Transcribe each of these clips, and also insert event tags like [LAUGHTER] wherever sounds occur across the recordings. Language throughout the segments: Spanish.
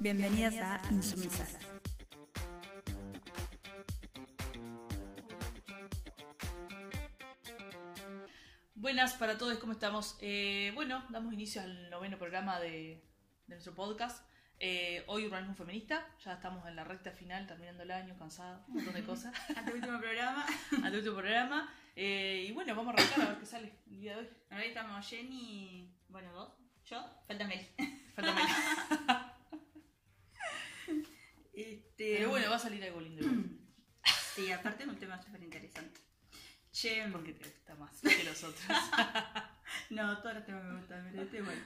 Bienvenidas a Insumisas. Buenas para todos, ¿cómo estamos? Eh, bueno, damos inicio al noveno programa de, de nuestro podcast. Eh, hoy Urbanismo Feminista, ya estamos en la recta final, terminando el año, cansada, un montón de cosas. [LAUGHS] Ante último programa. Ante último programa. Eh, y bueno, vamos a arrancar a ver qué sale el día de hoy. Ahora estamos Jenny, bueno, vos, yo, falta Mel. Falta Meli. [LAUGHS] Este, Pero bueno, va a salir algo lindo. [CLEARS THROAT] Sí, aparte es un tema súper interesante. Che, Porque te gusta más que los otros. [LAUGHS] no, todos los temas me gustan, pero este bueno.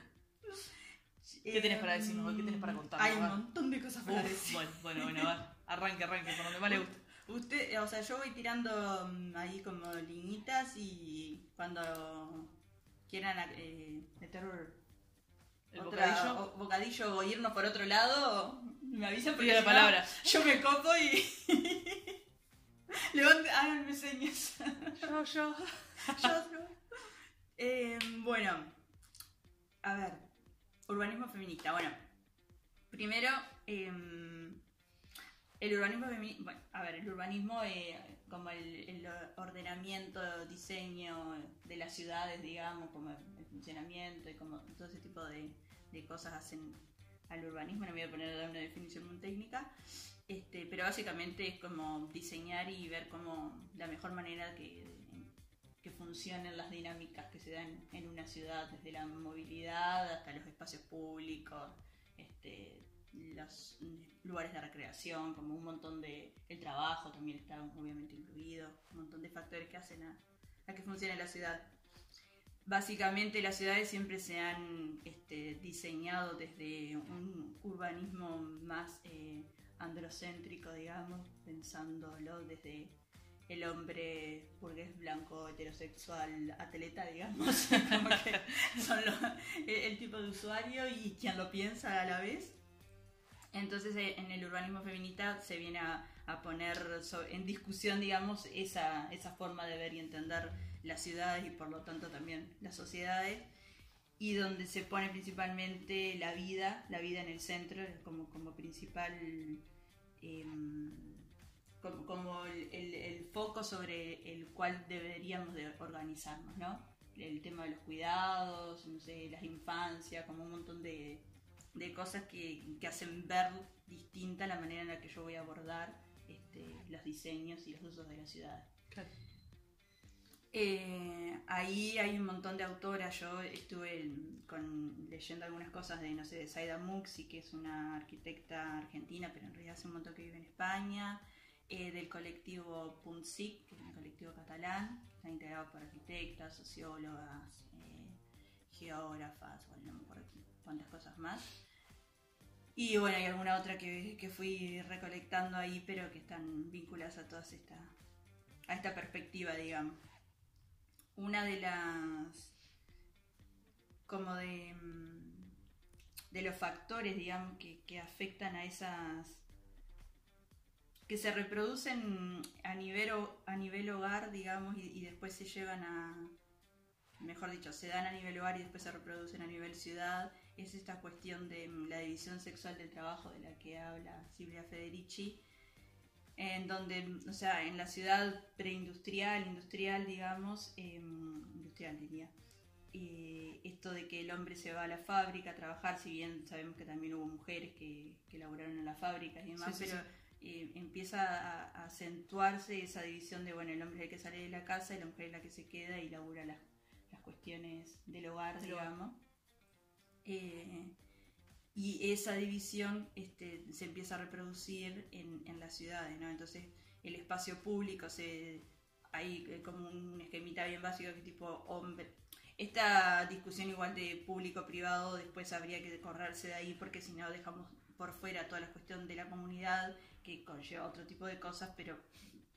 ¿Qué tenés para decirnos? ¿Qué tenés para contarnos? Hay un montón de cosas para Uf, decir. bueno, bueno, bueno, va. Arranque, arranque, por donde más le gusta. Usted, eh, o sea, yo voy tirando mm, ahí como liñitas y cuando quieran eh, meter El otra- bocadillo. o- bocadillo o irnos por otro lado, me avisan porque la si no, palabra. yo me copo y [LAUGHS] levanten, háganme señas. Yo, yo. [LAUGHS] Yo. Eh, bueno, a ver, urbanismo feminista. Bueno, primero, eh, el urbanismo feminista, bueno, a ver, el urbanismo eh, como el, el ordenamiento, diseño de las ciudades, digamos, como el funcionamiento y como todo ese tipo de, de cosas hacen al urbanismo. No me voy a poner una definición muy técnica. Este, pero básicamente es como diseñar y ver cómo la mejor manera que, que funcionen las dinámicas que se dan en una ciudad, desde la movilidad hasta los espacios públicos, este, los lugares de recreación, como un montón de... El trabajo también está obviamente incluido, un montón de factores que hacen a, a que funcione la ciudad. Básicamente las ciudades siempre se han este, diseñado desde un urbanismo más eh, androcéntrico, digamos, pensándolo desde el hombre burgués blanco heterosexual atleta, digamos, [LAUGHS] como que son el, tipo de usuario y quien lo piensa a la vez. Entonces eh, en el urbanismo feminista se viene a, a poner en discusión, digamos, esa, esa forma de ver y entender las ciudades y por lo tanto también las sociedades y donde se pone principalmente la vida, la vida en el centro como, como principal, em, como, como el, foco sobre el cual deberíamos de organizarnos, ¿no? El tema de los cuidados, no sé, las infancias, como un montón de, de cosas que, que hacen ver distinta la manera en la que yo voy a abordar este, los diseños y los usos de la ciudad. Eh, ahí hay un montón de autoras. Yo estuve leyendo algunas cosas de, no sé, de Saida Muxi, que es una arquitecta argentina, pero en realidad hace un montón que vive en España. eh, del colectivo PUNSIC, que es un colectivo catalán, está integrado por arquitectas, sociólogas, eh, geógrafas, bueno, no me acuerdo cuántas cosas más. Y bueno, hay alguna otra que, que fui recolectando ahí, pero que están vinculadas a todas esta, a esta perspectiva, digamos una de las como de mm, de los factores digamos que, que afectan a esas que se reproducen a nivel a nivel hogar digamos y, y después se llevan a mejor dicho se dan a nivel hogar y después se reproducen a nivel ciudad es esta cuestión de mm, la división sexual del trabajo de la que habla Silvia Federici en donde, o sea, en la ciudad preindustrial, industrial, digamos, eh, industrial diría, eh, esto de que el hombre se va a la fábrica a trabajar, si bien sabemos que también hubo mujeres que, que laboraron en las fábricas y demás, Sí, sí, pero eh, empieza a, a acentuarse esa división de, bueno, el hombre es el que sale de la casa y la mujer es la que se queda y labura las, las cuestiones del hogar, Del hogar. digamos. Eh, y esa división este, se empieza a reproducir en, las ciudades, ¿no? Entonces el espacio público se hay eh, como un esquemita bien básico que tipo hombre. Esta discusión igual de público-privado después habría que correrse de ahí porque si no dejamos por fuera toda la cuestión de la comunidad que conlleva otro tipo de cosas, pero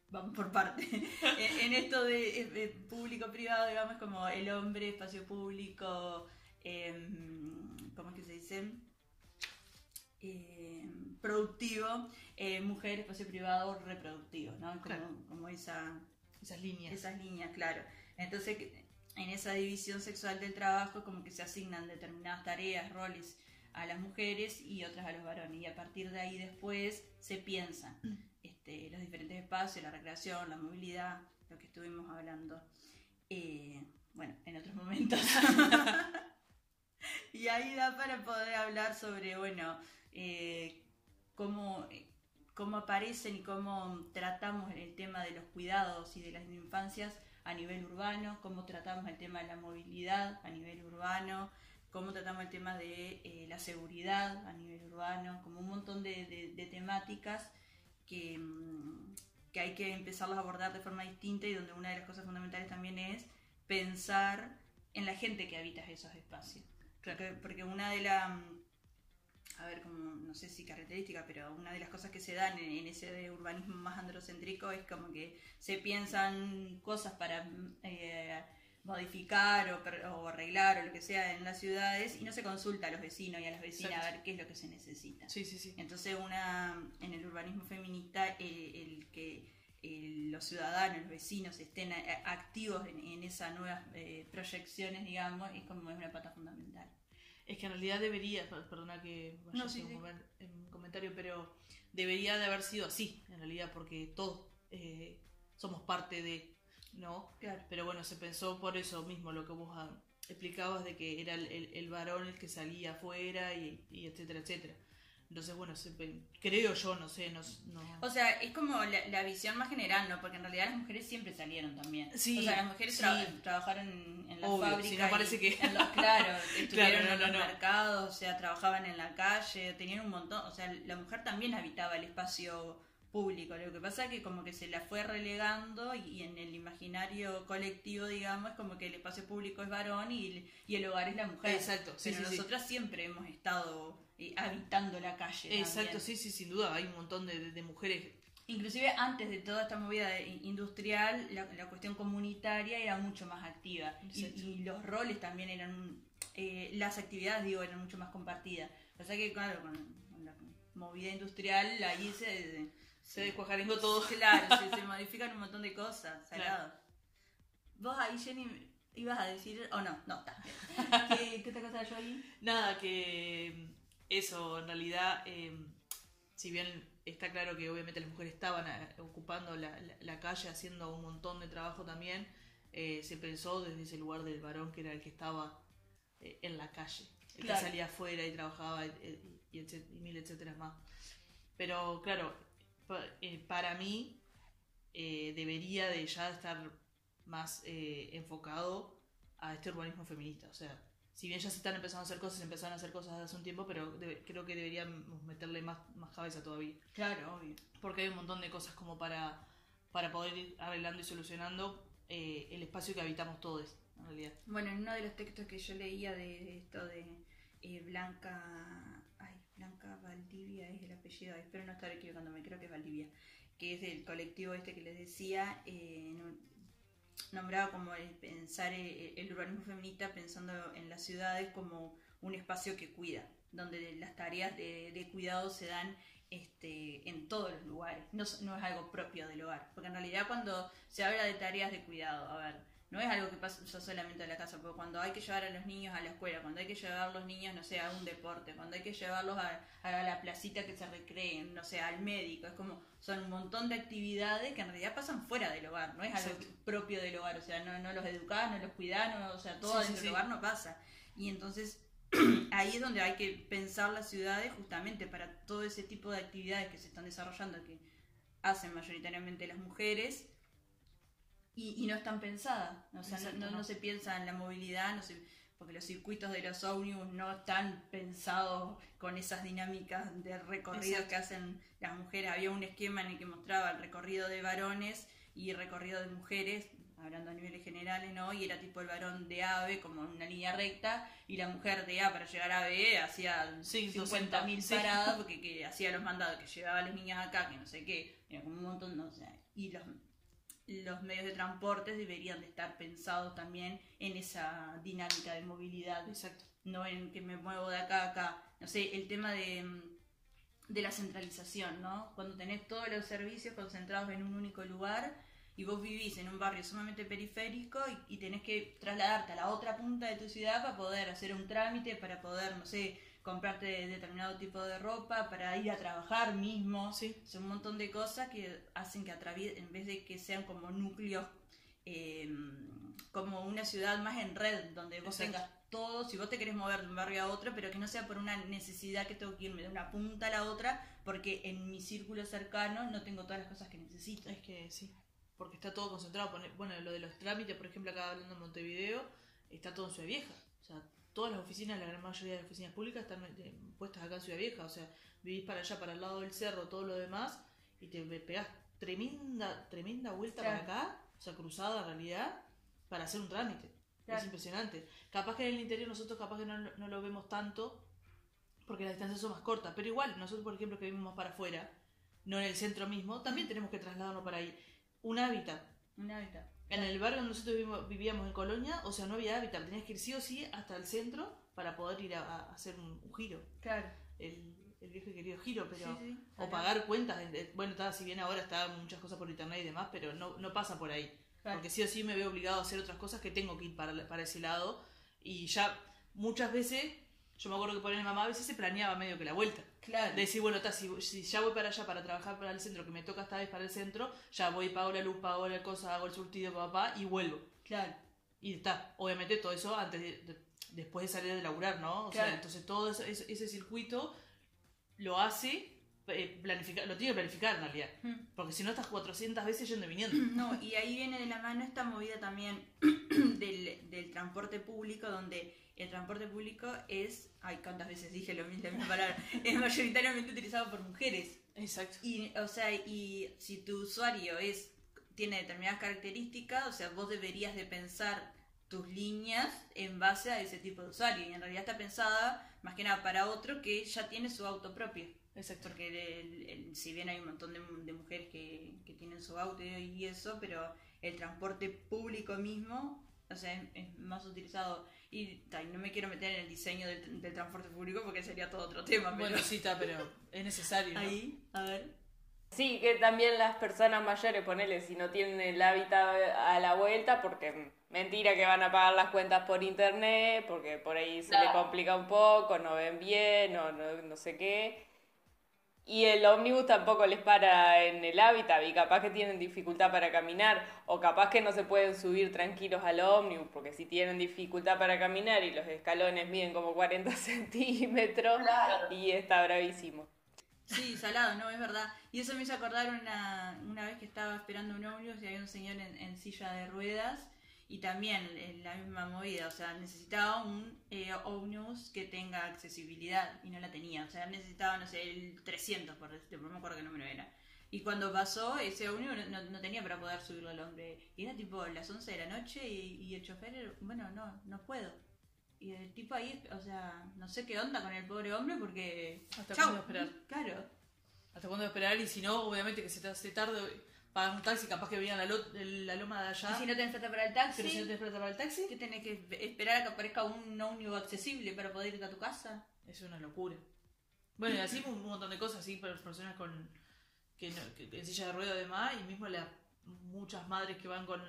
vamos por parte. [LAUGHS] en en esto de, eh, público-privado, digamos, como el hombre, espacio público, em, ¿cómo es que se dice? Eh, productivo, eh, mujer, espacio privado, reproductivo, ¿no? Como, Claro. como esa, Esas líneas. esas líneas, claro. Entonces, en esa división sexual del trabajo, como que se asignan determinadas tareas, roles a las mujeres y otras a los varones. Y a partir de ahí después se piensan este, los diferentes espacios, la recreación, la movilidad, lo que estuvimos hablando, eh, bueno, en otros momentos. [LAUGHS] [LAUGHS] y ahí da para poder hablar sobre, bueno, eh, cómo, cómo aparecen y cómo tratamos el tema de los cuidados y de las infancias a nivel urbano, cómo tratamos el tema de la movilidad a nivel urbano, cómo tratamos el tema de eh, la seguridad a nivel urbano, como un montón de, temáticas que, mm, que, hay que empezarlas a abordar de forma distinta y donde una de las cosas fundamentales también es pensar en la gente que habita esos espacios. Porque, una de las, a ver, como, no sé si característica, pero una de las cosas que se dan en, ese urbanismo más androcéntrico es como que se piensan cosas para... Eh, modificar o, arreglar o lo que sea en las ciudades y no se consulta a los vecinos y a las vecinas a ver qué es lo que se necesita. Sí, sí, sí. Entonces, una en el urbanismo feminista, el, que los ciudadanos, los vecinos estén activos en, esas nuevas eh, proyecciones, digamos, es como es una pata fundamental. Es que en realidad debería, perdona que vaya a un, comentario, pero debería de haber sido así, en realidad, porque todos eh, somos parte de ¿no? Claro. Pero bueno, se pensó por eso mismo, lo que vos ah, explicabas de que era el, el, varón el que salía afuera y, y etcétera, etcétera. Entonces, bueno, creo yo, no sé, no, O sea, es como la, visión más general, ¿no? Porque en realidad las mujeres siempre salieron también. Sí, o sea, las mujeres trabajaron en la fábrica. Si no parece que... [LAUGHS] claro, estuvieron en los mercados, o sea, trabajaban en la calle, tenían un montón... O sea, la mujer también habitaba el espacio público. Lo que pasa es que como que se la fue relegando y, en el imaginario colectivo, digamos, como que el espacio público es varón y, el hogar es la mujer. Exacto. Pero nosotras siempre hemos estado eh, habitando la calle. Exacto, sí, sí, sin duda. Hay un montón de, mujeres. Inclusive antes de toda esta movida industrial, la, cuestión comunitaria era mucho más activa y, los roles también eran, eh, las actividades, digo, eran mucho más compartidas. O sea que, claro, con, la movida industrial ahí se se todo. Claro, [LAUGHS] se, modifican un montón de cosas, salado. Vos ahí, Jenny, ibas a decir, o no, no, está. [LAUGHS] ¿Qué, ¿Qué, otra cosa yo ahí? Nada, que eso, en realidad, em, si bien está claro que obviamente las mujeres estaban eh, ocupando la, la, calle, haciendo un montón de trabajo también, eh, se pensó desde ese lugar del varón que era el que estaba eh, en la calle, el que salía afuera y trabajaba y, y, y mil etcétera más. Pero claro, para mí debería de ya estar más enfocado a este urbanismo feminista. O sea, si bien ya se están empezando a hacer cosas, empezaron a hacer cosas hace un tiempo, pero creo que deberíamos meterle más, más cabeza todavía. Claro, obvio. Porque hay un montón de cosas como para, para poder ir arreglando y solucionando el espacio que habitamos todos, en realidad. Bueno, en uno de los textos que yo leía de esto de Blanca Blanca Valdivia es el apellido, espero no estar equivocándome, creo que es Valdivia, que es del colectivo este que les decía, eh, nombraba como el pensar eh, el, urbanismo feminista pensando en las ciudades como un espacio que cuida, donde las tareas de, cuidado se dan este, en todos los lugares, no, no es algo propio del hogar, porque en realidad cuando se habla de tareas de cuidado, a ver, no es algo que pasa solamente en la casa, porque cuando hay que llevar a los niños a la escuela, cuando hay que llevar a los niños, no sé, a un deporte, cuando hay que llevarlos a, la placita que se recreen, no sé, al médico, es como, son un montón de actividades que en realidad pasan fuera del hogar, no es algo propio del hogar, o sea, no, no los educás, no los cuidás, o sea, todo dentro del hogar no pasa. Y entonces [CLEARS THROAT] ahí es donde hay que pensar las ciudades justamente para todo ese tipo de actividades que se están desarrollando, que hacen mayoritariamente las mujeres, y, no están pensadas. O sea, no, se piensa en la movilidad, no porque los circuitos de los ómnibus no están pensados con esas dinámicas de recorrido que hacen las mujeres. Había un esquema en el que mostraba el recorrido de varones y el recorrido de mujeres, hablando a niveles generales, ¿no? Y era tipo el varón de A como una línea recta, y la mujer de A para llegar a B hacía 50.000 paradas, porque que hacía los mandados, que llevaba a las niñas acá, que no sé qué, un montón, no sé. Y los los medios de transporte deberían de estar pensados también en esa dinámica de movilidad. Exacto. No en que me muevo de acá a acá. No sé, el tema de, de la centralización, ¿no? Cuando tenés todos los servicios concentrados en un único lugar y vos vivís en un barrio sumamente periférico y, y tenés que trasladarte a la otra punta de tu ciudad para poder hacer un trámite, para poder, no sé, comprarte determinado tipo de ropa para ir a trabajar mismo. Sí. Son un montón de cosas que hacen que atraviesen, en vez de que sean como núcleos, eh, como una ciudad más en red, donde vos Exacto. tengas todo, si vos te querés mover de un barrio a otro, pero que no sea por una necesidad que tengo que irme de una punta a la otra, porque en mi círculo cercano no tengo todas las cosas que necesito. Es que sí, porque está todo concentrado. Bueno, lo de los trámites, por ejemplo, acá hablando de Montevideo, está todo en Ciudad Vieja. Todas las oficinas, la gran mayoría de las oficinas públicas están eh, puestas acá en Ciudad Vieja. O sea, vivís para allá, para el lado del cerro, todo lo demás, y te pegás tremenda, tremenda vuelta Claro. para acá, o sea, cruzada en realidad, para hacer un trámite. Claro. Es impresionante. Capaz que en el interior nosotros capaz que no, no lo vemos tanto, porque las distancias son más cortas. Pero igual, nosotros, por ejemplo, que vivimos para afuera, no en el centro mismo, también tenemos que trasladarnos para ahí. Un hábitat. Un hábitat. En el barrio donde nosotros vivimos- vivíamos en Colonia, o sea, no había hábitat. Tenías que ir sí o sí hasta el centro para poder ir a, a hacer un, un giro. Claro. El, el viejo y querido giro, pero... Sí, sí. O pagar cuentas. de- Bueno, está, si bien ahora está muchas cosas por internet y demás, pero no, no pasa por ahí. Claro. Porque sí o sí me veo obligado a hacer otras cosas que tengo que ir para, para ese lado. Y ya muchas veces, yo me acuerdo que por mi mamá a veces se planeaba medio que la vuelta. Claro. De decir, bueno, está, si, si ya voy para allá para trabajar para el centro, que me toca esta vez para el centro, ya voy, pago la luz, pago la cosa, hago el surtido, papá, y vuelvo. Claro. Y está, obviamente todo eso antes de, de- después de salir de laburar, ¿no? O Claro. sea, entonces todo eso- ese, ese circuito lo hace, planificar, lo tiene que planificar en realidad. Mm. Porque si no estás 400 veces yendo y viniendo. [CLEARS THROAT] No, y ahí viene de la mano esta movida también [CLEARS THROAT] del, del transporte público, donde el transporte público es, ay, cuántas veces dije lo mismo, [LAUGHS] la misma palabra, es mayoritariamente utilizado por mujeres. Exacto. Y, o sea, y si tu usuario es tiene determinadas características, o sea, vos deberías de pensar tus líneas en base a ese tipo de usuario. Y en realidad está pensada más que nada para otro que ya tiene su auto propio. Exacto. Porque el- el- si bien hay un montón de, de mujeres que, que tienen su auto y eso, pero el transporte público mismo, o sea, es, es más utilizado. Y ta, no me quiero meter en el diseño del, del transporte público porque sería todo otro tema. Pero Bueno, sí está, pero es necesario. ¿no? ahí, a ver. Sí, que también las personas mayores, ponele, si no tienen el hábitat a la vuelta, porque mentira que van a pagar las cuentas por internet, porque por ahí se le Claro. complica un poco, no ven bien, o no, no sé qué. Y el ómnibus tampoco les para en el hábitat, y capaz que tienen dificultad para caminar, o capaz que no se pueden subir tranquilos al ómnibus, porque si tienen dificultad para caminar y los escalones miden como 40 [LAUGHS] centímetros, y está bravísimo. Sí, salado, no, es verdad. Y eso me hizo acordar una, una vez que estaba esperando un ómnibus y había un señor en, silla de ruedas y también en la misma movida, o sea, necesitaba un eh, ómnibus que tenga accesibilidad y no la tenía, o sea, necesitaba, no sé, el 300, por decirte, no me acuerdo qué número era. Y cuando pasó, ese ómnibus no, no tenía para poder subirlo al hombre. Y era tipo las 11 de la noche y, y el chofer, bueno, no, no puedo. Y el tipo ahí, o sea, no sé qué onda con el pobre hombre porque... ¿Hasta cuándo esperar? Claro. ¿Hasta cuándo esperar? Y si no, obviamente que se te hace tarde, pagas un taxi, capaz que venía la, lo- la loma de allá. Y si no tenés plata para el taxi, pero si no tenés plata para el taxi, que tenés que esperar a que aparezca un ómnibus accesible para poder ir a tu casa. es una locura. Bueno, y así un montón de cosas, así para las personas con que, no- que en silla de ruedas además, y mismo las muchas madres que van con,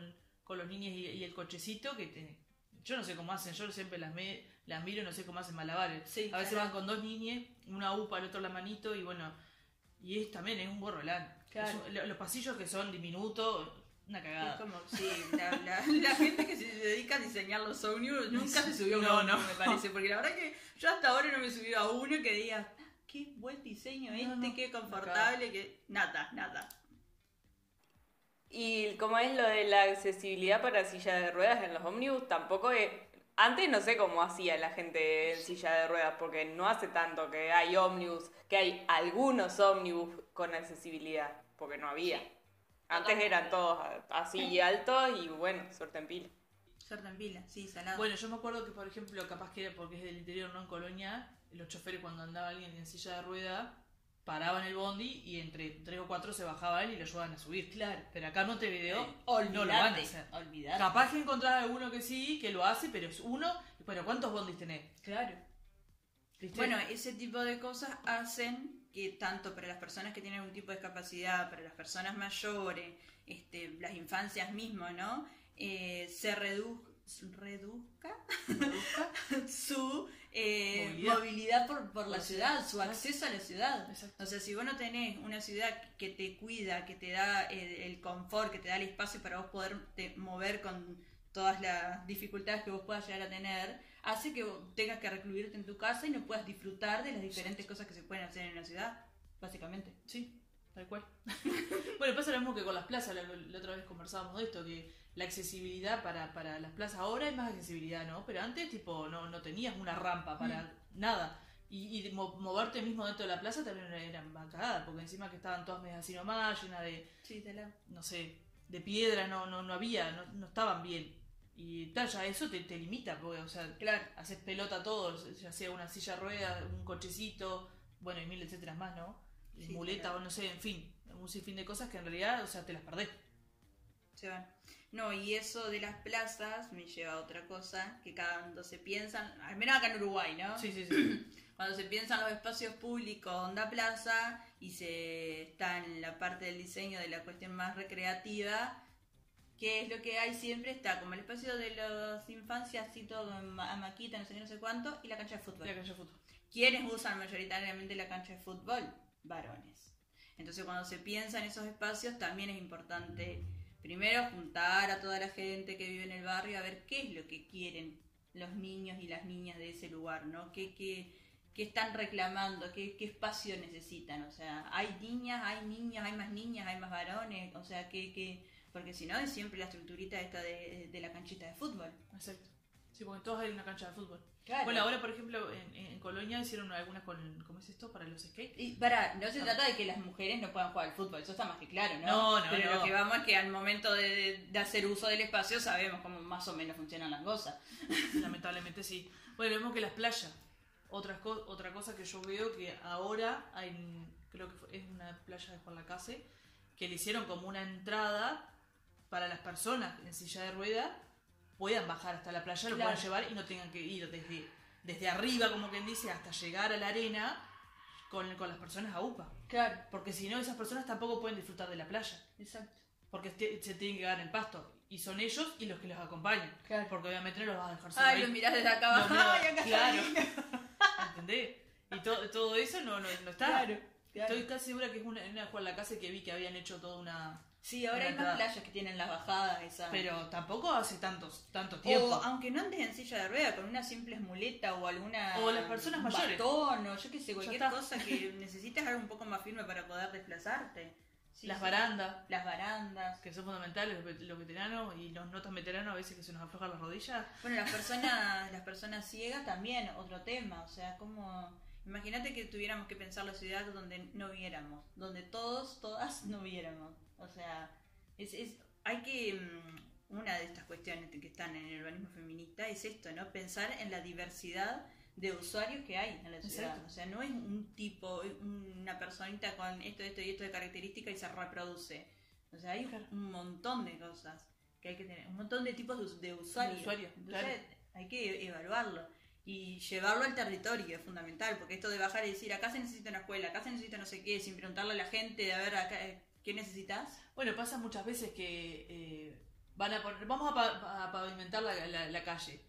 con los niños y, y el cochecito, que te- yo no sé cómo hacen, yo siempre las, me, las miro y no sé cómo hacen malabares. Sí, a veces claro. van con dos niñas, una upa, el otro la manito, y bueno, y es también es un borrolán. Claro. Es un- lo- los pasillos que son diminutos, una Es cagada. como, sí, la, la- la gente que se dedica a diseñar los ómnibus nunca se subió a un No, no. me parece. Porque la verdad que yo hasta ahora no me he subido a uno que diga, "Ah, qué buen diseño este, No, no, qué confortable, que... Nada, nada. Y como es lo de la accesibilidad para silla de ruedas en los ómnibus, tampoco es... Antes no sé cómo hacía la gente en silla de ruedas, porque no hace tanto que hay ómnibus, que hay algunos ómnibus con accesibilidad, porque no había. Antes eran todos así altos y bueno, suerte en pila. Suerte en pila, sí, salado. Bueno, yo me acuerdo que, por ejemplo, capaz que era porque es del interior, no en Colonia, los choferes cuando andaba alguien en silla de rueda, paraban el bondi y entre tres o cuatro se bajaban y lo ayudaban a subir. Claro. Pero acá en Montevideo olvidate, no lo van a hacer. olvidate. Capaz que encontrás alguno que sí, que lo hace, pero es uno. Y bueno, ¿cuántos bondis tenés? Claro. ¿Viste? Bueno, ese tipo de cosas hacen que tanto para las personas que tienen algún tipo de discapacidad, para las personas mayores, este, las infancias mismo, ¿no? Eh, se redu- reduzca [LAUGHS] su eh, Movilidad. movilidad, por, por la ciudad, su acceso a la ciudad. Exacto. O sea, si vos no tenés una ciudad que te cuida, que te da el, el confort, que te da el espacio para vos poder te mover con todas las dificultades que vos puedas llegar a tener, hace que vos tengas que recluirte en tu casa y no puedas disfrutar de las diferentes cosas que se pueden hacer en la ciudad, básicamente. Sí, tal cual. [LAUGHS] bueno, pasa lo mismo que con las plazas. La, la otra vez conversábamos de esto, que la accesibilidad para, para las plazas ahora hay más accesibilidad, ¿no? Pero antes, tipo, no, no tenías una rampa para nada. Y, y mo- moverte mismo dentro de la plaza también era, cagada, porque encima que estaban todas medias así nomás, llenas de, Sí, la... no sé, de piedra, no, no, no había, no, no estaban bien. Y tal, ya eso te, te limita, porque, o sea, Claro. haces pelota todo, ya sea una silla de ruedas, un cochecito, bueno, y mil etcétera más, ¿no? Sí, muleta claro. o no sé, en fin, un sinfín de cosas que en realidad, o sea, te las perdés. Se van. No, y eso de las plazas me lleva a otra cosa, que cuando se piensan, al menos acá en Uruguay, ¿no? Sí, sí, sí. [CLEARS THROAT] Cuando se piensan los espacios públicos, onda plaza, y se está en la parte del diseño de la cuestión más recreativa, ¿qué es lo que hay siempre? Está como el espacio de las infancias, así todo ma- maquita, no sé qué, no sé cuánto, y la cancha de fútbol. La cancha de fútbol. ¿Quiénes usan mayoritariamente la cancha de fútbol? Varones. Entonces cuando se piensa en esos espacios también es importante primero juntar a toda la gente que vive en el barrio a ver qué es lo que quieren los niños y las niñas de ese lugar, ¿no? ¿Qué, qué, qué están reclamando? ¿Qué, ¿Qué espacio necesitan? O sea, hay niñas, hay niños, hay más niñas, hay más varones, o sea, que... que porque si no es siempre la estructurita esta de, de la canchita de fútbol. Exacto. Sí, porque todos hay una cancha de fútbol. Claro. Bueno, ahora, por ejemplo, en, en Colonia hicieron algunas con, ¿cómo es esto? Para los skates. Y para, no se trata de que las mujeres no puedan jugar al fútbol, eso está más que claro, ¿no? No, no, Pero no. lo que vamos es que al momento de, hacer uso del espacio sabemos cómo más o menos funcionan las cosas. [LAUGHS] Lamentablemente sí. Bueno, mismo que las playas. Otra, co- otra cosa que yo veo que ahora hay, creo que fue- es una playa de Juan Lacase, que le hicieron como una entrada para las personas en silla de rueda puedan bajar hasta la playa, lo Claro. puedan llevar y no tengan que ir desde, desde arriba, como quien dice, hasta llegar a la arena con, con las personas a UPA. Claro, Porque si no, esas personas tampoco pueden disfrutar de la playa. exacto. Porque te- se tienen que quedar en el pasto. Y son ellos y los que los acompañan. Claro. Porque obviamente no los vas a dejar solo Ay, ahí. lo mirás desde acá abajo. miro- Ay, acá claro. [LAUGHS] ¿Entendés? Y to- todo eso no, no, no está. Claro, claro. Estoy casi segura que es una, en una Juan la casa que vi que habían hecho toda una. Sí, ahora hay más playas que tienen las bajadas esas. Pero tampoco hace tantos, tanto tiempo. O aunque no andes en silla de rueda, con una simple muleta o alguna. O las personas mayores. Batón, o yo qué sé, cualquier cosa que [LAUGHS] necesites algo un poco más firme para poder desplazarte. Sí, Las sí. barandas, Las barandas. que son fundamentales, los veteranos y los no tan veteranos a veces que se nos aflojan las rodillas. Bueno, las personas, [LAUGHS] las personas ciegas también, otro tema. O sea, como. Imagínate que tuviéramos que pensar la ciudad donde no viéramos, donde todos, todas no viéramos. O sea, es, es, hay que. mm, Una de estas cuestiones que están en el urbanismo feminista es esto, ¿no? Pensar en la diversidad de usuarios que hay en la ciudad. Exacto. O sea, no es un tipo, una personita con esto, esto y esto de características y se reproduce. O sea, hay Claro. un montón de cosas que hay que tener, un montón de tipos de, us- de usuarios. De usuarios, Entonces, claro. hay que evaluarlo y llevarlo al territorio es fundamental, porque esto de bajar y decir acá se necesita una escuela, acá se necesita no sé qué, sin preguntarle a la gente, a ver acá, eh, qué necesitas. Bueno, pasa muchas veces que eh, van a poner, vamos a, pa- a pavimentar la, la- la calle.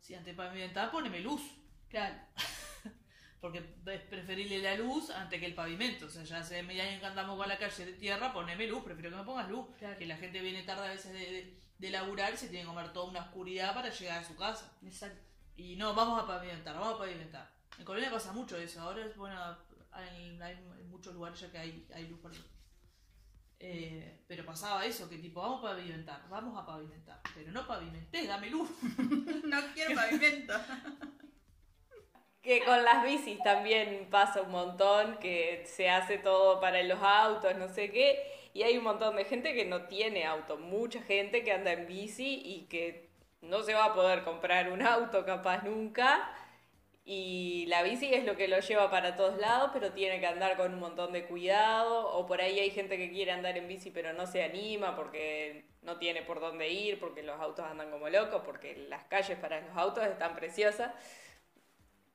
Si antes de pavimentar, poneme luz. Claro, [LAUGHS] Porque es preferible la luz antes que el pavimento. O sea, ya hace medio año que andamos con la calle de tierra, poneme luz, prefiero que me pongas luz. Claro. Que la gente viene tarde a veces de, de, de laburar y se tiene que comer toda una oscuridad para llegar a su casa. exacto. Y no, vamos a pavimentar, vamos a pavimentar. En Colonia pasa mucho eso. Ahora es bueno, hay, hay muchos lugares ya que hay, hay luz luz. Eh, pero pasaba eso, que tipo, vamos a pavimentar, vamos a pavimentar. Pero no pavimenté, dame luz. [LAUGHS] no quiero pavimento. [LAUGHS] Que con las bicis también pasa un montón, que se hace todo para los autos, no sé qué, y hay un montón de gente que no tiene auto, mucha gente que anda en bici y que no se va a poder comprar un auto capaz nunca, y la bici es lo que lo lleva para todos lados, pero tiene que andar con un montón de cuidado, o por ahí hay gente que quiere andar en bici pero no se anima porque no tiene por dónde ir, porque los autos andan como locos, porque las calles para los autos están preciosas.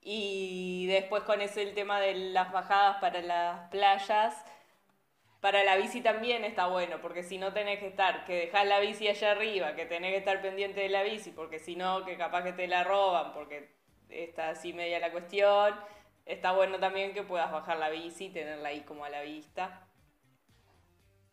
Y después con ese el tema de las bajadas para las playas, para la bici también está bueno, porque si no tenés que estar, que dejás la bici allá arriba, que tenés que estar pendiente de la bici, porque si no, que capaz que te la roban, porque está así media la cuestión. Está bueno también que puedas bajar la bici y tenerla ahí como a la vista.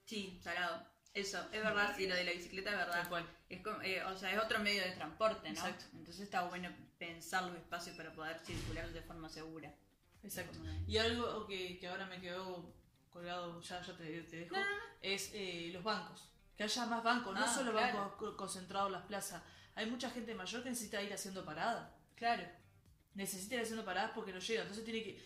Sí, salado. Eso, es verdad, sí, lo de la bicicleta es verdad. Cual. Es como- eh, o sea, es otro medio de transporte, ¿no? Exacto. Entonces está bueno pensar los espacios para poder circular de forma segura. Exacto. Como- Y algo que, que ahora me quedó colgado, ya, ya te, te dejo, es eh, los bancos. Que haya más bancos, no Ah, solo claro. bancos co- concentrados en las plazas. Hay mucha gente mayor que necesita ir haciendo parada. Claro. Necesita ir haciendo paradas porque no llega. Entonces tiene que.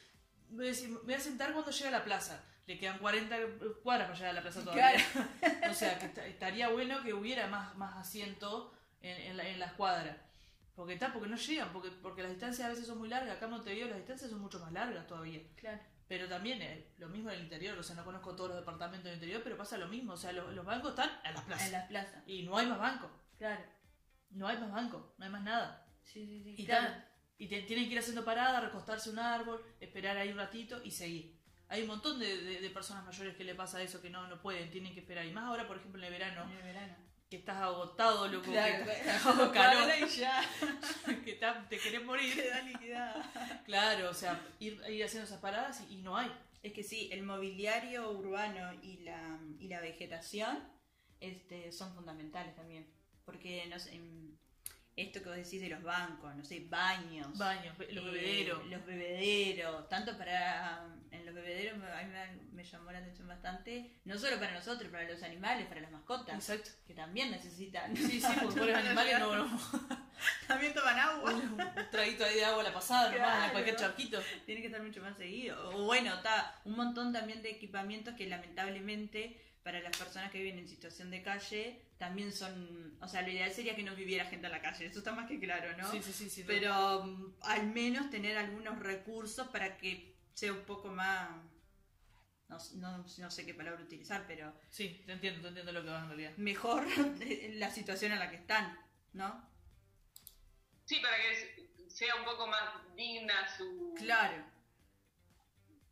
Voy a, decir, me voy a sentar cuando llegue a la plaza. Le quedan 40 cuadras para llegar a la plaza todavía. [LAUGHS] o sea, que esta- estaría bueno que hubiera más, más asiento en, en, la- en las cuadras. Porque está, porque no llegan, porque, porque las distancias a veces son muy largas. Acá en Montevideo las distancias son mucho más largas todavía. Claro. Pero también eh, lo mismo en el interior, o sea, no conozco todos los departamentos del interior, pero pasa lo mismo. O sea, lo- los bancos están en las plazas. En las plazas. Y no hay más bancos. Claro. No hay más bancos, no hay más nada. Sí, sí, sí. Y, claro. Y te- tienen que ir haciendo parada, recostarse un árbol, esperar ahí un ratito y seguir. Hay un montón de, de- de personas mayores que le pasa eso, que no, no pueden, tienen que esperar. Y más ahora, por ejemplo, en el verano, En el verano. que estás agotado, loco, Claro, que estás bajo calor, y ya. [LAUGHS] que está- te querés morir. Queda liquidada. [LAUGHS] Claro, o sea, ir, ir haciendo esas paradas y, y no hay. Es que sí, el mobiliario urbano y la, y la vegetación este, son fundamentales también. Porque no sé, esto que vos decís de los bancos, no sé, baños. Baños, los eh, bebederos. Los bebederos, tanto para. En los bebederos me- a mí me, me llamó la atención bastante, no solo para nosotros, para los animales, para las mascotas, Exacto. que también necesitan. Sí, sí, porque por los [LAUGHS] animales no, no. [LAUGHS] También toman agua. Un traguito ahí de agua a la pasada, nomás, en Claro. cualquier charquito. Tiene que estar mucho más seguido. O bueno, está un montón también de equipamientos que lamentablemente para las personas que viven en situación de calle también son, o sea, lo ideal sería que no viviera gente en la calle, eso está más que claro, ¿no? Sí, sí, sí. sí Pero mm, al menos tener algunos recursos para que sea un poco más, no, no, no sé qué palabra utilizar, pero Sí, te entiendo, te entiendo lo que vas en realidad. mejor [LAUGHS] la situación en la que están, ¿no? Sí, para que sea un poco más digna su, Claro,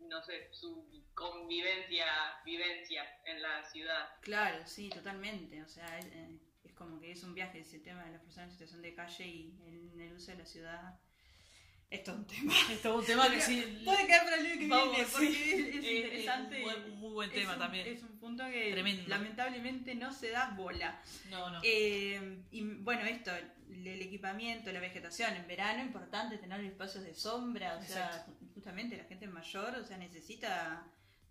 no sé, su convivencia, vivencia en la ciudad. Claro, sí, totalmente. O sea, es, eh, es como que es un viaje ese tema de las personas en situación de calle y en el uso de la ciudad. Esto es un tema. Esto [LAUGHS] es un tema que sí. Puede quedar para el año que Vamos, viene sí. porque es, es [LAUGHS] eh, interesante. un buen- muy buen tema es un- también. Es un punto que Tremendo. lamentablemente no se da bola. No, no. Eh, y bueno, esto, el, el equipamiento, la vegetación, en verano importante tener espacios de sombra, o sea, Exacto. justamente la gente mayor, o sea, necesita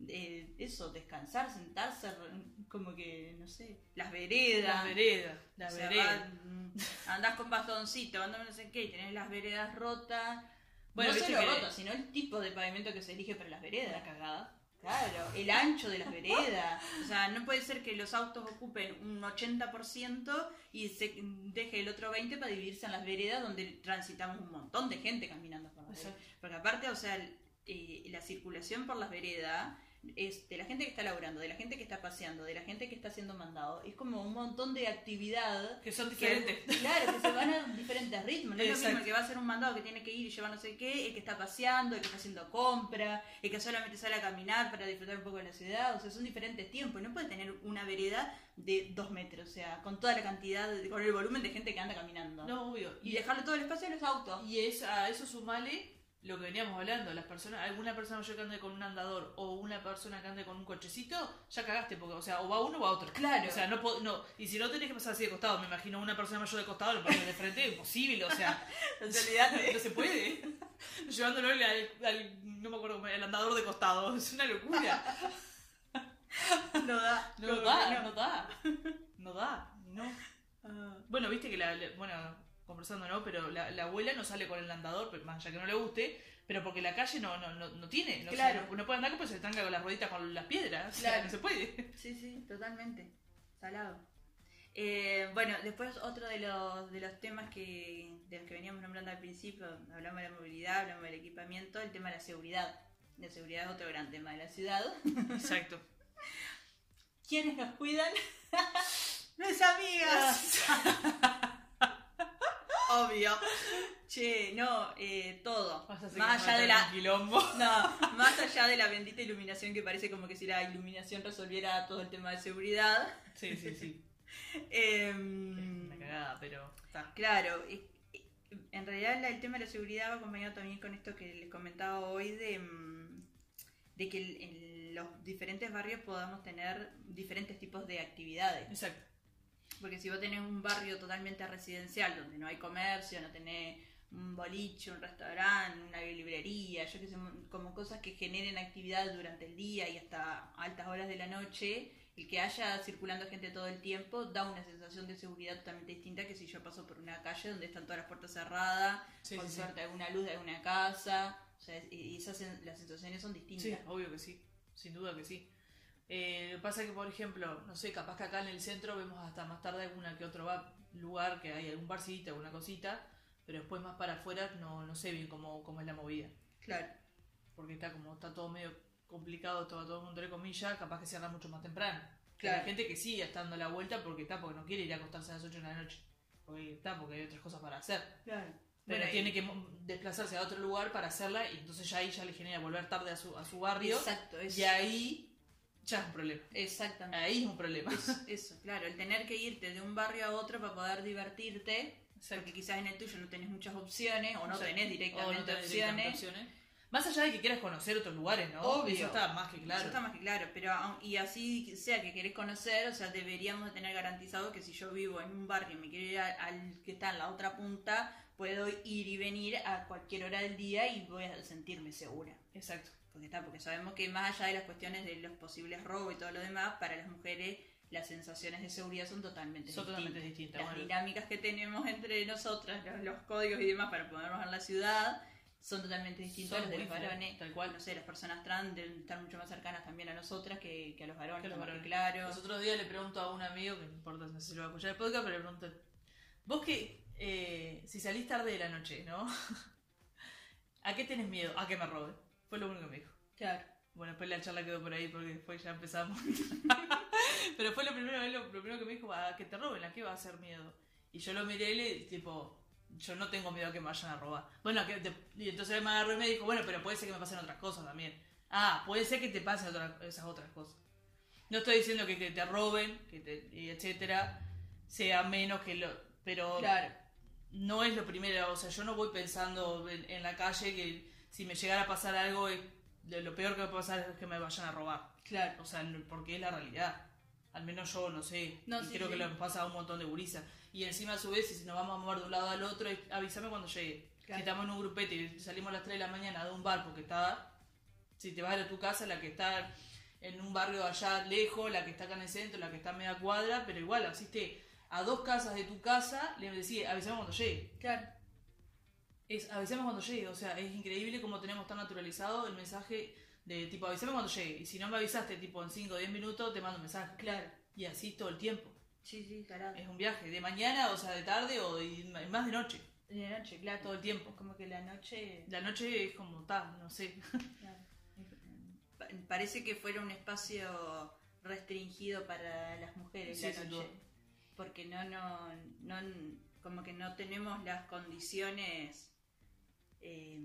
eh, eso, descansar, sentarse, como que, no sé, las veredas. La vereda, la o sea, vereda. van- andás con bastoncito, andás no sé qué, y tenés las veredas rotas. Bueno, no solo rotas, sino el tipo de pavimento que se elige para las La veredas. cagada. Claro, el ancho de las veredas. O sea, no puede ser que los autos ocupen un 80% y se deje el otro 20% para dividirse en las veredas donde transitamos un montón de gente caminando por las veredas. Porque aparte, o sea, eh, la circulación por las veredas es de la gente que está laburando, de la gente que está paseando, de la gente que está haciendo mandado. Es como un montón de actividad Que son que- diferentes. claro, que se van a [LAUGHS] diferentes ritmos. No es lo mismo el que va a hacer un mandado que tiene que ir y llevar no sé qué, el que está paseando, el que está haciendo compra, el que solamente sale a caminar para disfrutar un poco de la ciudad. O sea, son diferentes tiempos. No puede tener una vereda de dos metros, o sea, con toda la cantidad, de- con el volumen de gente que anda caminando. No, obvio. Y dejarle todo el espacio a los autos. Y es, a eso sumale lo que veníamos hablando, las personas, alguna persona mayor que ande con un andador o una persona que ande con un cochecito, ya cagaste, porque, o sea, o va uno o va otro. Claro. O sea, no, no y si no tenés que pasar así de costado, me imagino una persona mayor de costado, lo pones de frente, imposible, o sea, [LAUGHS] Olvídate. [LAUGHS] no se puede. [LAUGHS] Llevándolo al, al- no me acuerdo, al andador de costado, es una locura. No da. No Como da, no da, no da, no. Ah. Bueno, viste que la, la- bueno, conversando, ¿no? Pero la, la abuela no sale con el andador, más allá que no le guste, pero porque la calle no, no, no, no tiene, no, Claro. no, no puede andar porque se tranca con las rueditas con las piedras, o sea, Claro. no se puede. Sí, sí, totalmente. Salado. Eh, bueno, después otro de los, de los temas que, de los que veníamos nombrando al principio, hablamos de la movilidad, hablamos del equipamiento, el tema de la seguridad. La seguridad es otro gran tema de la ciudad. Exacto. [LAUGHS] ¿Quiénes nos cuidan? [LAUGHS] ¡Mis amigas! [LAUGHS] Obvio. Che, no, eh, todo. Vas a hacer Más allá de la, quilombo. [LAUGHS] no, más allá de la bendita iluminación que parece como que si la iluminación resolviera todo el tema de seguridad. Sí, sí, sí. [LAUGHS] Una cagada, pero está. claro, eh, en realidad el tema de la seguridad va acompañado también con esto que les comentaba hoy de, mm, de que en los diferentes barrios podamos tener diferentes tipos de actividades. Exacto. Porque si vos tenés un barrio totalmente residencial, donde no hay comercio, no tenés un boliche, un restaurante, una librería, yo que sé, como cosas que generen actividad durante el día y hasta altas horas de la noche, el que haya circulando gente todo el tiempo da una sensación de seguridad totalmente distinta que si yo paso por una calle donde están todas las puertas cerradas, Sí, con sí, sí. suerte alguna luz de alguna casa, o sea, y esas las sensaciones son distintas. Sí, obvio que sí, sin duda que sí. Eh, pasa que, por ejemplo, no sé, capaz que acá en el centro vemos hasta más tarde alguna que otro lugar que hay algún barcito, alguna cosita, pero después más para afuera no, no sé bien cómo, cómo es la movida. Claro, Porque está como está todo medio complicado, todo, todo mundo entre comillas, capaz que cierra mucho más temprano. Claro. Hay gente que sigue estando la vuelta porque está, porque no quiere ir a acostarse a las 8 de la noche. Porque está, porque hay otras cosas para hacer. claro. Pero Bueno, tiene que desplazarse a otro lugar para hacerla y entonces ya ahí ya le genera volver tarde a su, a su barrio. Exacto, es, Y ahí ya es un problema. exactamente. Ahí es un problema. Eso, eso, claro, el tener que irte de un barrio a otro para poder divertirte, porque quizás en el tuyo no tenés muchas opciones o no Exacto. tenés directamente no tenés opciones. opciones. Más allá de que quieras conocer otros lugares, ¿no? Obvio. Eso está más que claro. Eso está más que claro, pero y así sea que querés conocer, o sea, deberíamos de tener garantizado que si yo vivo en un barrio y me quiero ir al que está en la otra punta, puedo ir y venir a cualquier hora del día y voy a sentirme segura. Exacto. Porque está, porque sabemos que más allá de las cuestiones de los posibles robos y todo lo demás, para las mujeres las sensaciones de seguridad son totalmente Son distintas. totalmente distintas. Las bueno. dinámicas que tenemos entre nosotras, los, los códigos y demás para ponernos en la ciudad, son totalmente distintos a Son los de los varones. tal cual. No sé, las personas trans deben estar mucho más cercanas también a nosotras que, que a los varones, Que los varones. claro. Los otros días le pregunto a un amigo, que no importa no sé si lo va a escuchar el podcast, pero le pregunto, vos que eh, si salís tarde de la noche, ¿no? [LAUGHS] ¿A qué tenés miedo? A que me roben. Fue lo único que me dijo. Claro. Bueno, después la charla quedó por ahí porque después ya empezamos. [LAUGHS] Pero fue lo primero, lo, primero que me dijo, a que te roben, ¿a qué va a hacer miedo? Y yo lo miré y le tipo, yo no tengo miedo a que me vayan a robar. Bueno, que te- y entonces él me agarró y me dijo, bueno, pero puede ser que me pasen otras cosas también. Ah, puede ser que te pasen otras- esas otras cosas. No estoy diciendo que, que te roben, que te, y etcétera, sea menos que lo... Pero Claro. no es lo primero, o sea, yo no voy pensando en, en la calle que si me llegara a pasar algo, es- lo peor que va a pasar es que me vayan a robar. Claro. O sea, porque es la realidad. Al menos yo no sé. No, y sí, creo sí. que lo pasa a un montón de gurisas. Y encima a su vez, si nos vamos a mover de un lado al otro, eh, avísame cuando llegue. Claro. Si estamos en un grupete y salimos a las 3 de la mañana de un bar porque está... Si te vas a tu casa, la que está en un barrio allá lejos, la que está acá en el centro, la que está a media cuadra, pero igual, asiste a dos casas de tu casa, le decís, avísame cuando llegue. Claro. Es avísame cuando llegue, o sea, es increíble cómo tenemos tan naturalizado el mensaje de tipo avísame cuando llegue. Y si no me avisaste tipo en 5 o 10 minutos, te mando un mensaje. Claro. Y así todo el tiempo. Sí, sí, tarado. Es un viaje de mañana, o sea, de tarde o de- más de noche. De noche, claro. Todo el tiempo. Como que la noche... La noche es como tal, no sé. [LAUGHS] Claro. Pa- Parece que fuera un espacio restringido para las mujeres Sí, la noche. Porque no, no, no, como que no tenemos las condiciones eh,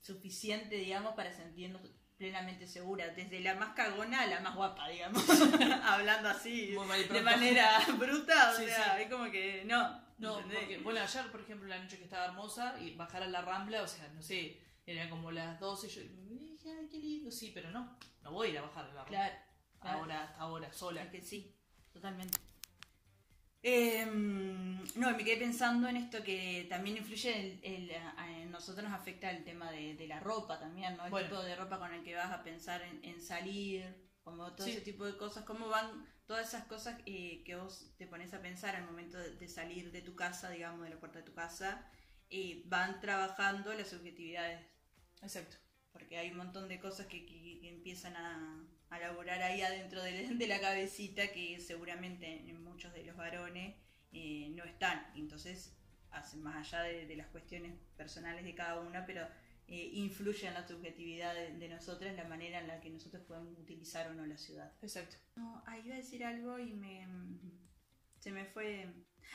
suficientes, digamos, para sentirnos plenamente seguras. Desde la más cagona a la más guapa, digamos. [LAUGHS] Hablando así, de manera [LAUGHS] bruta. O Sí, sea, sí. es como que no. No, ¿entendés? porque, bueno, ayer, por ejemplo, la noche que estaba hermosa y bajar a la rambla, o sea, no sé, eran como las 12 y yo dije, ay, qué lindo, sí, pero no, no voy a ir a bajar a la rambla. Claro. Ahora, hasta ahora, sola. Es que sí, totalmente. Eh, no, me quedé pensando en esto que también influye, el, el- a- en nosotros nos afecta el tema de, de la ropa también, ¿no? El Bueno. tipo de ropa con el que vas a pensar en, en salir, como todo Sí. ese tipo de cosas, cómo van todas esas cosas eh, que vos te pones a pensar al momento de, de salir de tu casa, digamos, de la puerta de tu casa, eh, van trabajando las subjetividades Exacto. porque hay un montón de cosas que, que- que empiezan a, a laborar ahí adentro de, [LAUGHS] de la cabecita que seguramente en muchos de los varones eh, no están. Entonces, hacen más allá de, de las cuestiones personales de cada una, pero eh, influye en la subjetividad de, de nosotras, la manera en la que nosotros podemos utilizar o no la ciudad. Exacto. No, ah, iba a decir algo y me. Se me fue.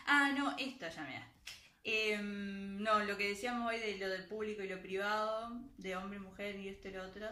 Ah, no, esto ya me da. Em, no, lo que decíamos hoy de lo del público y lo privado, de hombre, mujer y esto y lo otro.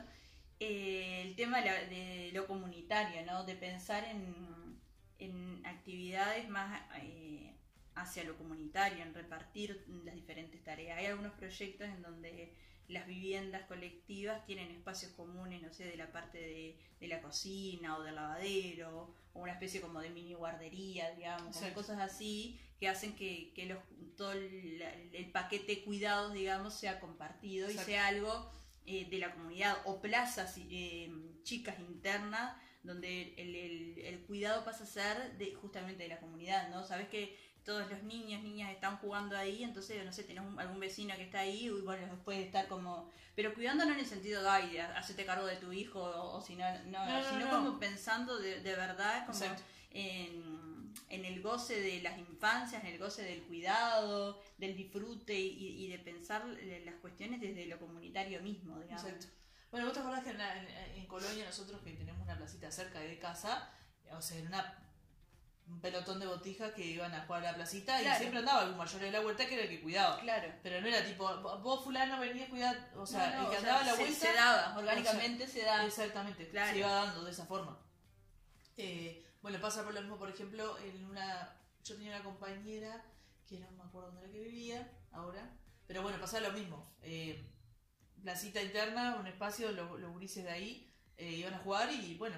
Eh, el tema de, la- de lo comunitario, ¿no? De pensar en, en actividades más eh, hacia lo comunitario, en repartir las diferentes tareas. Hay algunos proyectos en donde las viviendas colectivas tienen espacios comunes, no sé, de la parte de, de la cocina o del lavadero, o una especie como de mini guardería, digamos, Exacto. cosas así que hacen que, que los, todo el, el paquete de cuidados, digamos, sea compartido y sea algo eh, de la comunidad, o plazas eh, chicas internas donde el, el- el cuidado pasa a ser de, justamente de la comunidad, ¿no? Sabes que todos los niños, niñas están jugando ahí, entonces, no sé, tenés un- algún vecino que está ahí, y bueno, puede estar como... Pero cuidando no en el sentido de, ay, de hacerte cargo de tu hijo, o, o si no, no, No, no, sino no. como pensando de, de verdad, como en, en el goce de las infancias, en el goce del cuidado, del disfrute y, y de pensar las cuestiones desde lo comunitario mismo, digamos. Exacto. Bueno, vos te acordás que en, la- en- en Colonia nosotros que tenemos una placita cerca de casa, o sea, una, un pelotón de botijas que iban a jugar a la placita Claro. y siempre andaba algún mayor de la vuelta que era el que cuidaba. Claro. Pero no era tipo, vos fulano venía a cuidar, o sea, No, no, el que sea, andaba a la vuelta... se daba, orgánicamente se da. Exactamente, Claro. se iba dando de esa forma. Eh, bueno, pasa por lo mismo, por ejemplo, en una. Yo tenía una compañera que no me acuerdo dónde era que vivía ahora, pero bueno, pasaba lo mismo. Eh, placita interna, un espacio, los, los gurises de ahí eh, iban a jugar y bueno,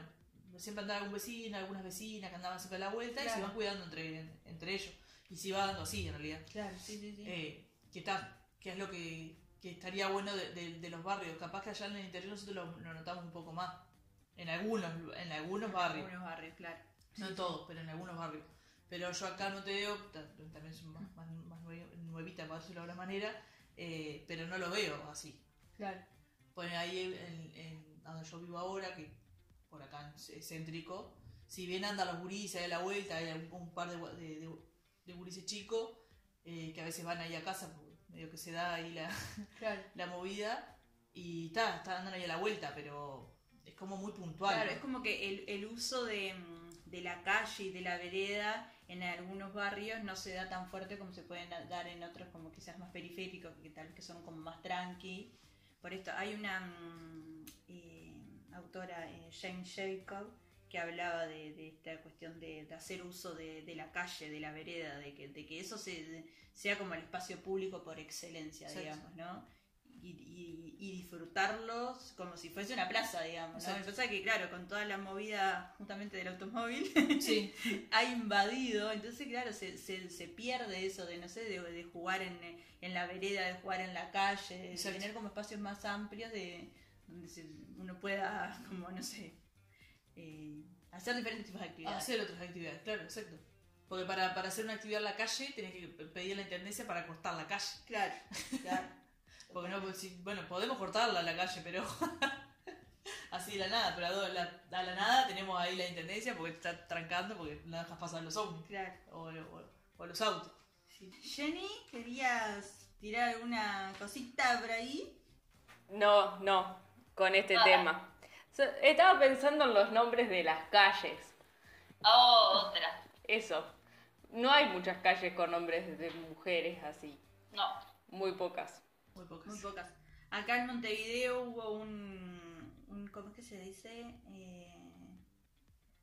siempre andaba algún vecino, algunas vecinas que andaban siempre a la vuelta y se iban cuidando entre, entre ellos. Y se iba dando así en realidad. Claro, sí, sí, sí. Eh, que tal, que es lo que, que estaría bueno de, de- de los barrios. Capaz que allá en el interior nosotros lo, lo notamos un poco más. En algunos, en algunos barrios. Algunos barrios, claro. No en todos, pero en algunos barrios. Pero yo acá no te veo, ta- también soy más, más, más nue- nuevita, para decirlo de alguna manera, eh, pero no lo veo así. Claro. Pues ahí en, en donde yo vivo ahora, que por acá es céntrico, si bien andan los gurises ahí a la vuelta, hay un, un par de, de, de- de gurises chicos, eh, que a veces van ahí a casa, porque medio que se da ahí la, Claro. [LAUGHS] la movida, y está, está andando ahí a la vuelta, pero es como muy puntual. Claro, ¿no? es como que el, el uso de, mm, de la calle y de la vereda en algunos barrios no se da tan fuerte como se pueden dar en otros como quizás más periféricos, que tal vez que son como más tranqui. Por esto hay una mm, eh, autora, eh, Jane Jacob, que hablaba de, de esta cuestión de, de hacer uso de, de la calle, de la vereda, de que, de que eso se, sea como el espacio público por excelencia, Exacto. digamos, ¿no? Y, y- y disfrutarlos como si fuese una plaza, digamos. ¿no? Lo que pasa es que, claro, con toda la movida justamente del automóvil, [LAUGHS] Sí, ha invadido, entonces, claro, se, se, se pierde eso de, no sé, de, de jugar en, en la vereda, de jugar en la calle, de Exacto. tener como espacios más amplios de donde se- uno pueda, como, no sé, eh, hacer diferentes tipos de actividades. hacer otras actividades, claro, exacto. Porque para, para hacer una actividad en la calle tenés que pedir a la intendencia para cortar la calle. Claro, claro. [LAUGHS] Porque no, pues, sí, bueno, podemos cortarla a la calle, pero [LAUGHS] así de la nada, pero a, la- a la nada tenemos ahí la intendencia porque está trancando porque no dejas pasar los ovnis claro. o, o- o los autos. Jenny, ¿querías tirar alguna cosita por ahí? No, no, con este Nada. tema. So- Estaba pensando en los nombres de las calles. Oh, otra. Eso. No hay muchas calles con nombres de mujeres así. No. Muy pocas. Muy pocas. Muy pocas. Acá en Montevideo hubo un, ¿cómo es que se dice? Eh,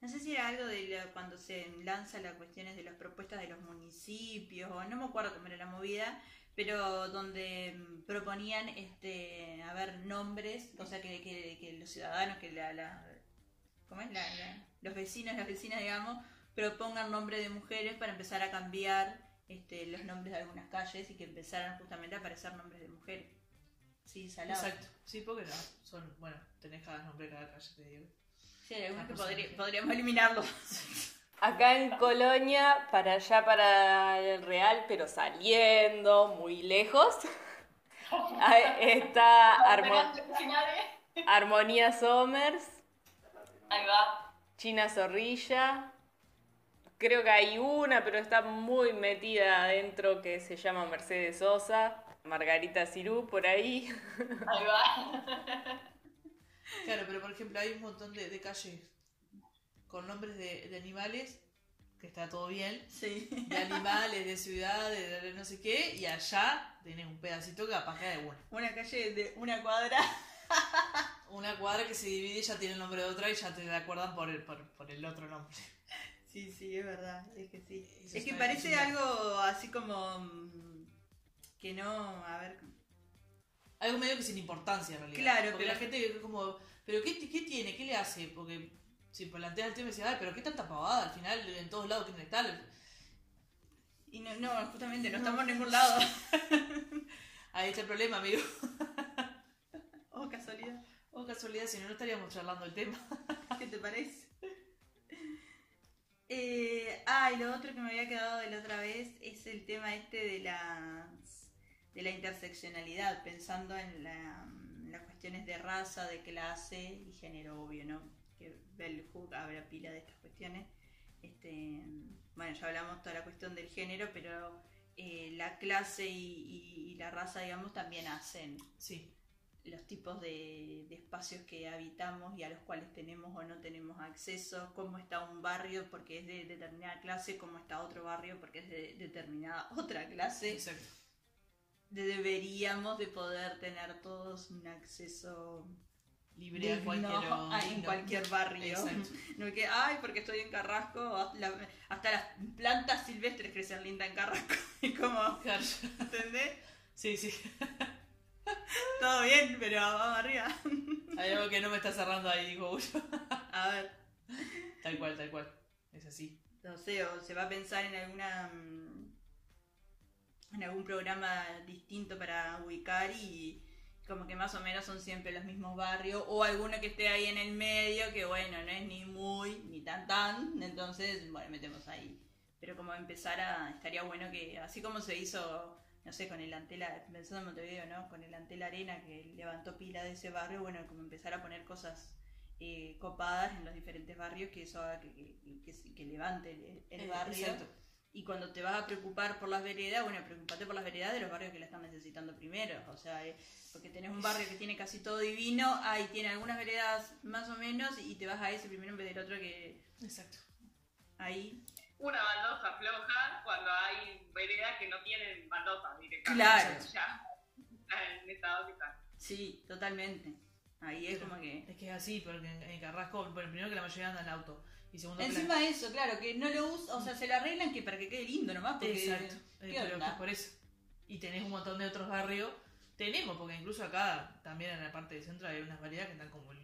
no sé si era algo de la- cuando se lanza las cuestiones de las propuestas de los municipios, o no me acuerdo cómo era la movida, pero donde mm, proponían, este, a ver, nombres, o sea, que, que, los ciudadanos, que la, la ¿cómo es? La- los vecinos, las vecinas, digamos, propongan nombres de mujeres para empezar a cambiar este, los nombres de algunas calles y que empezaran justamente a aparecer nombres de mujeres. Sí, salado. Exacto. Sí, porque no. Son, bueno, tenés cada nombre de cada calle, te digo. Sí, hay algunos que podría- podríamos eliminarlos. [LAUGHS] Acá en Colonia, para allá, para el Real, pero saliendo muy lejos, [LAUGHS] está Armo- nadie. Armonía Somers, Ahí va. China Zorrilla. Creo que hay una, pero está muy metida adentro que se llama Mercedes Sosa. Margarita Cirú por ahí. Ahí va. Claro, pero por ejemplo hay un montón de, de calles con nombres de, de animales, que está todo bien, Sí. de animales, de ciudades, de no sé qué, y allá tenés un pedacito que capaz de una. Una calle de una cuadra. Una cuadra que se divide y ya tiene el nombre de otra y ya te acuerdan por el, por, por el otro nombre. Sí, Sí, es verdad, es que sí. Eso es que parece bien. algo así como mm, que no, a ver, Algo medio que sin importancia en realidad. Claro, Porque pero- la gente es como, ¿pero qué, qué tiene? ¿Qué le hace? Porque si planteas el tema y dices, ay, pero qué tanta pavada, al final en todos lados tiene que estar. y no, no, justamente no estamos en ningún lado. [LAUGHS] Ahí está el problema, amigo. Oh, casualidad. O casualidad, si no, no estaríamos charlando el tema. ¿Qué te parece? Eh, ah, y lo otro que me había quedado de la otra vez es el tema este de las de la interseccionalidad, pensando en, la- las cuestiones de raza, de clase y género, obvio, ¿no? Que Bell Hook habla pila de estas cuestiones. Este, bueno, ya hablamos toda la cuestión del género, pero eh, la clase y la raza, digamos, también hacen Sí, los tipos de, de espacios que habitamos y a los cuales tenemos o no tenemos acceso, cómo está un barrio porque es de determinada clase, cómo está otro barrio porque es de determinada [LAUGHS] otra clase. exacto. De- deberíamos de poder tener todos un acceso Libre digno cualquier, [LAUGHS] en cualquier barrio. Exacto. No que, ay, porque estoy en Carrasco, la- hasta las plantas silvestres crecen lindas en Carrasco. [LAUGHS] Y como. ¿entendés? Sí, sí. [LAUGHS] Todo bien, pero vamos arriba. [LAUGHS] Hay algo que no me está cerrando ahí, digo, A ver. Tal cual, tal cual. Es así. no sé, o se va a pensar en alguna mm, en algún programa distinto para ubicar y como que más o menos son siempre los mismos barrios o alguno que esté ahí en el medio que bueno, no es ni muy ni tan tan, entonces bueno, metemos ahí. Pero como empezar a estaría bueno que así como se hizo no sé, con el Antela, pensando en Montevideo, ¿no? Con el Antela Arena que levantó pila de ese barrio, bueno, como empezar a poner cosas eh, copadas en los diferentes barrios que eso haga que, que, que- que levante el, el Eh, barrio. exacto. Y cuando te vas a preocupar por las veredas, bueno, preocupate por las veredas de los barrios que la están necesitando primero. O sea, eh, porque tenés un barrio que tiene casi todo divino, ahí tiene algunas veredas más o menos, y te vas a ese primero en vez del otro que Exacto. ahí. Una baldosa floja cuando hay veredas que no tienen baldosa directamente. Claro. Ya. En estado que está. Sí, totalmente. Ahí es como que... Es que es así, porque en, en Carrasco, bueno, primero que la mayoría anda en auto. Y segundo que la- Encima de eso, claro, que no lo usan, o sea, se lo arreglan que para que quede lindo nomás, porque... Exacto. Eh, ¿qué pero onda? es por eso. Y tenés un montón de otros barrios. Tenemos, porque incluso acá, también en la parte de centro, hay unas variedades que están como el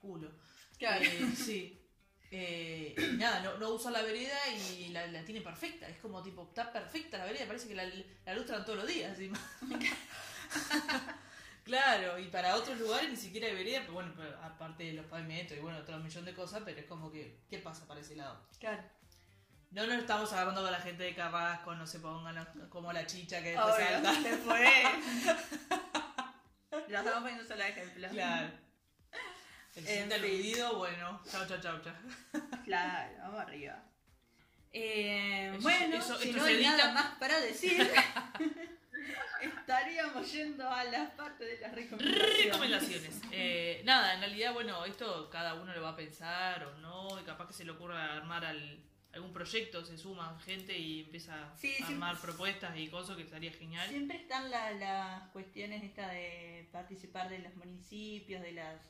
culo. Claro. Eh, sí. [LAUGHS] Eh, y nada, no, no usan la vereda y la, la tienen perfecta. Es como tipo, está perfecta la vereda, parece que la, la lustran todos los días. encima. [LAUGHS] claro, y para otros lugares ni siquiera hay vereda, pero bueno, pero aparte de los pavimentos y bueno, otro millón de cosas, pero es como que, ¿qué pasa para ese lado? Claro. No nos estamos agarrando con la gente de Carrasco, no se pongan la- como la chicha que después Obvio, salta. se fue. [LAUGHS] Lo estamos poniendo solo ejemplo. Claro. El En siguiente aludido, bueno, chao, chao, chao, chao. [LAUGHS] Claro, vamos arriba. Eh, Eso- bueno, eso- si no hay edita. nada más para decir, [LAUGHS] [LAUGHS] estaríamos yendo a las partes de las recomendaciones. Recomendaciones. Eh, nada, en realidad, bueno, esto cada uno lo va a pensar o no, y capaz que se le ocurra armar al- algún proyecto, se suma gente y empieza Sí, a armar propuestas y cosas que estaría genial. Siempre están la- las cuestiones esta de participar de los municipios, de las...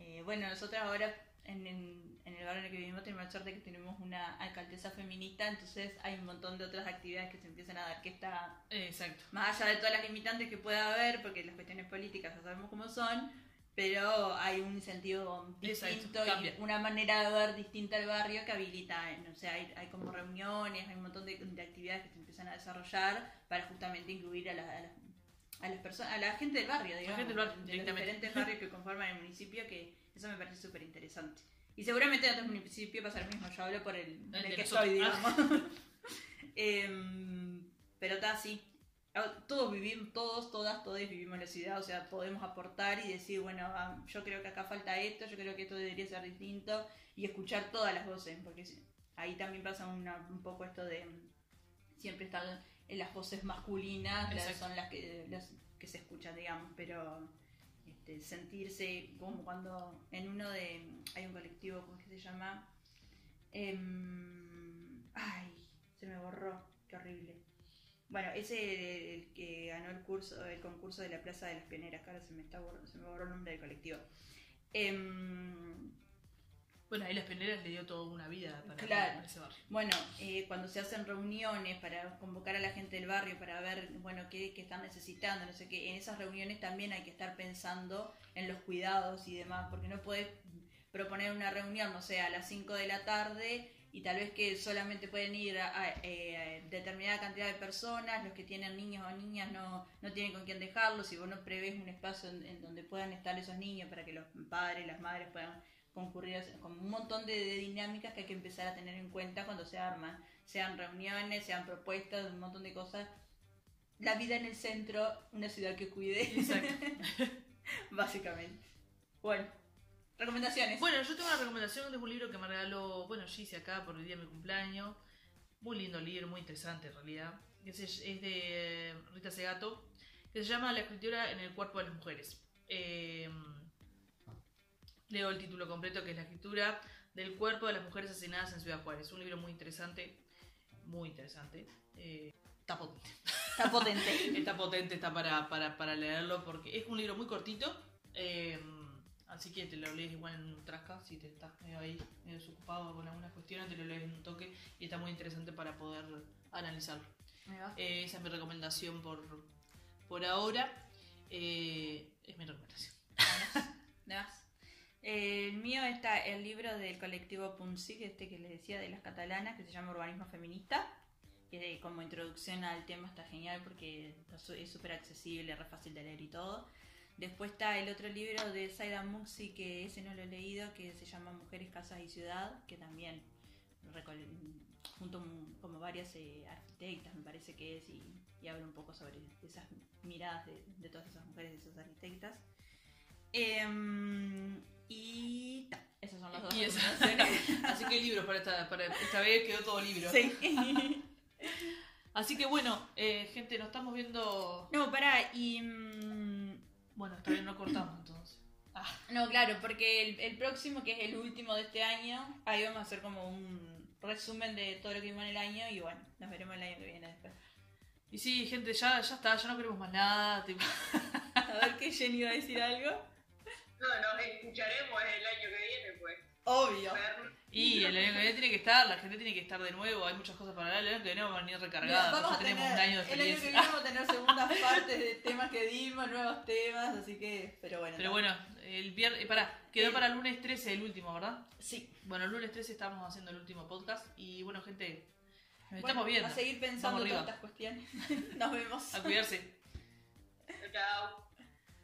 eh, bueno, nosotros ahora en, en- en el barrio en el que vivimos tenemos la suerte que tenemos una alcaldesa feminista, entonces hay un montón de otras actividades que se empiezan a dar que está exacto. más allá de todas las limitantes que pueda haber, porque las cuestiones políticas ya sabemos cómo son, pero hay un incentivo distinto y una manera de ver distinta al barrio que habilita, eh, o sea, hay, hay como reuniones, hay un montón de, de actividades que se empiezan a desarrollar para justamente incluir a, la- a las- a las personas, a la gente del barrio, digamos, gente del barrio, de los diferentes barrios que conforman el municipio, que eso me parece súper interesante. Y seguramente en otros municipios pasa lo mismo, yo hablo por el, El el que estoy, digamos. [LAUGHS] Em, pero está así. Ah, Todos vivimos, todos, todas, todos vivimos en la ciudad, o sea, podemos aportar y decir, bueno, ah, yo creo que acá falta esto, yo creo que esto debería ser distinto, y escuchar todas las voces, porque ahí también pasa una- un poco esto de, siempre están en las voces masculinas, las, son las que, las que se escuchan, digamos, pero este, sentirse como cuando en uno de, hay un colectivo, ¿cómo es que se llama? Em, ay, se me borró, qué horrible. Bueno, ese el que ganó el curso, el concurso de la Plaza de las Pioneras, que ahora se me está borrando, se me borró el nombre del colectivo. Em, Bueno, ahí las peleras le dio toda una vida para, Claro. para ese barrio. Bueno, eh, cuando se hacen reuniones para convocar a la gente del barrio para ver, bueno, qué, qué están necesitando, no sé qué, en esas reuniones también hay que estar pensando en los cuidados y demás, porque no puedes proponer una reunión, no sé, a las 5 de la tarde y tal vez que solamente pueden ir a, a, eh, determinada cantidad de personas, los que tienen niños o niñas no, no tienen con quién dejarlos, si vos no prevés un espacio en, en donde puedan estar esos niños para que los padres, las madres puedan concurrir, con un montón de, de dinámicas que hay que empezar a tener en cuenta cuando se arman, sean reuniones, sean propuestas, un montón de cosas. La vida en el centro, una ciudad que cuide, [LAUGHS] básicamente. Bueno, recomendaciones. Bueno, yo tengo una recomendación de un libro que me regaló, bueno, Gise acá por el día de mi cumpleaños. Muy lindo libro, muy interesante en realidad. Es, es de Rita Segato, que se llama La escritura en el cuerpo de las mujeres. Eh, leo el título completo, que es La escritura del cuerpo de las mujeres asesinadas en Ciudad Juárez. Un libro muy interesante, muy interesante. Eh, está potente. Está potente. [LAUGHS] Está potente, está para, para, para leerlo porque es un libro muy cortito. eh, así que te lo lees igual en un trasca. Si te estás medio ahí, medio desocupado con algunas cuestiones, te lo lees en un toque y está muy interesante para poder analizarlo. Eh, esa es mi recomendación por, por ahora. Es mi recomendación. ¿De [LAUGHS] más? El mío está el libro del colectivo Punsic, este que les decía de las catalanas, que se llama Urbanismo Feminista. Que como introducción al tema está genial porque es súper accesible, re fácil de leer y todo. Después está el otro libro de Saida Muxi, que ese no lo he leído, que se llama Mujeres, Casas y Ciudad, que también junto un- como varias eh, arquitectas, me parece que es, y, y habla un poco sobre esas miradas de, de todas esas mujeres, de esas arquitectas. Em, y ta, esas son las dos recomendaciones. [LAUGHS] Así que libros para esta, para esta vez quedó todo libro. Sí. [LAUGHS] Así que bueno, eh, gente, nos estamos viendo. No, pará, y... mm, Bueno, bien, no cortamos entonces. Ah, No, claro, porque el, el próximo, que es el último de este año, ahí vamos a hacer como un resumen de todo lo que vimos en el año y bueno, nos veremos el año que viene después. y sí, gente, ya, ya está, ya no queremos más nada. tipo, A ver qué Jenny iba a decir algo. No, nos escucharemos el año que viene, pues. Obvio. Y el año que viene tiene que estar, la gente tiene que estar de nuevo, hay muchas cosas para hablar, el año que viene vamos a venir recargadas, Vamos a porque ya tener, tenemos un año de el año que viene vamos a tener segundas [LAUGHS] partes de temas que dimos, nuevos temas, así que, pero bueno. Pero no. bueno, el viernes, pará, quedó Eh. para el lunes 13 el último, ¿verdad? Sí. Bueno, el lunes 13 estamos haciendo el último podcast y bueno, gente, nos Bueno, estamos viendo. A seguir pensando arriba. estas cuestiones. [LAUGHS] Nos vemos. A cuidarse. Chao.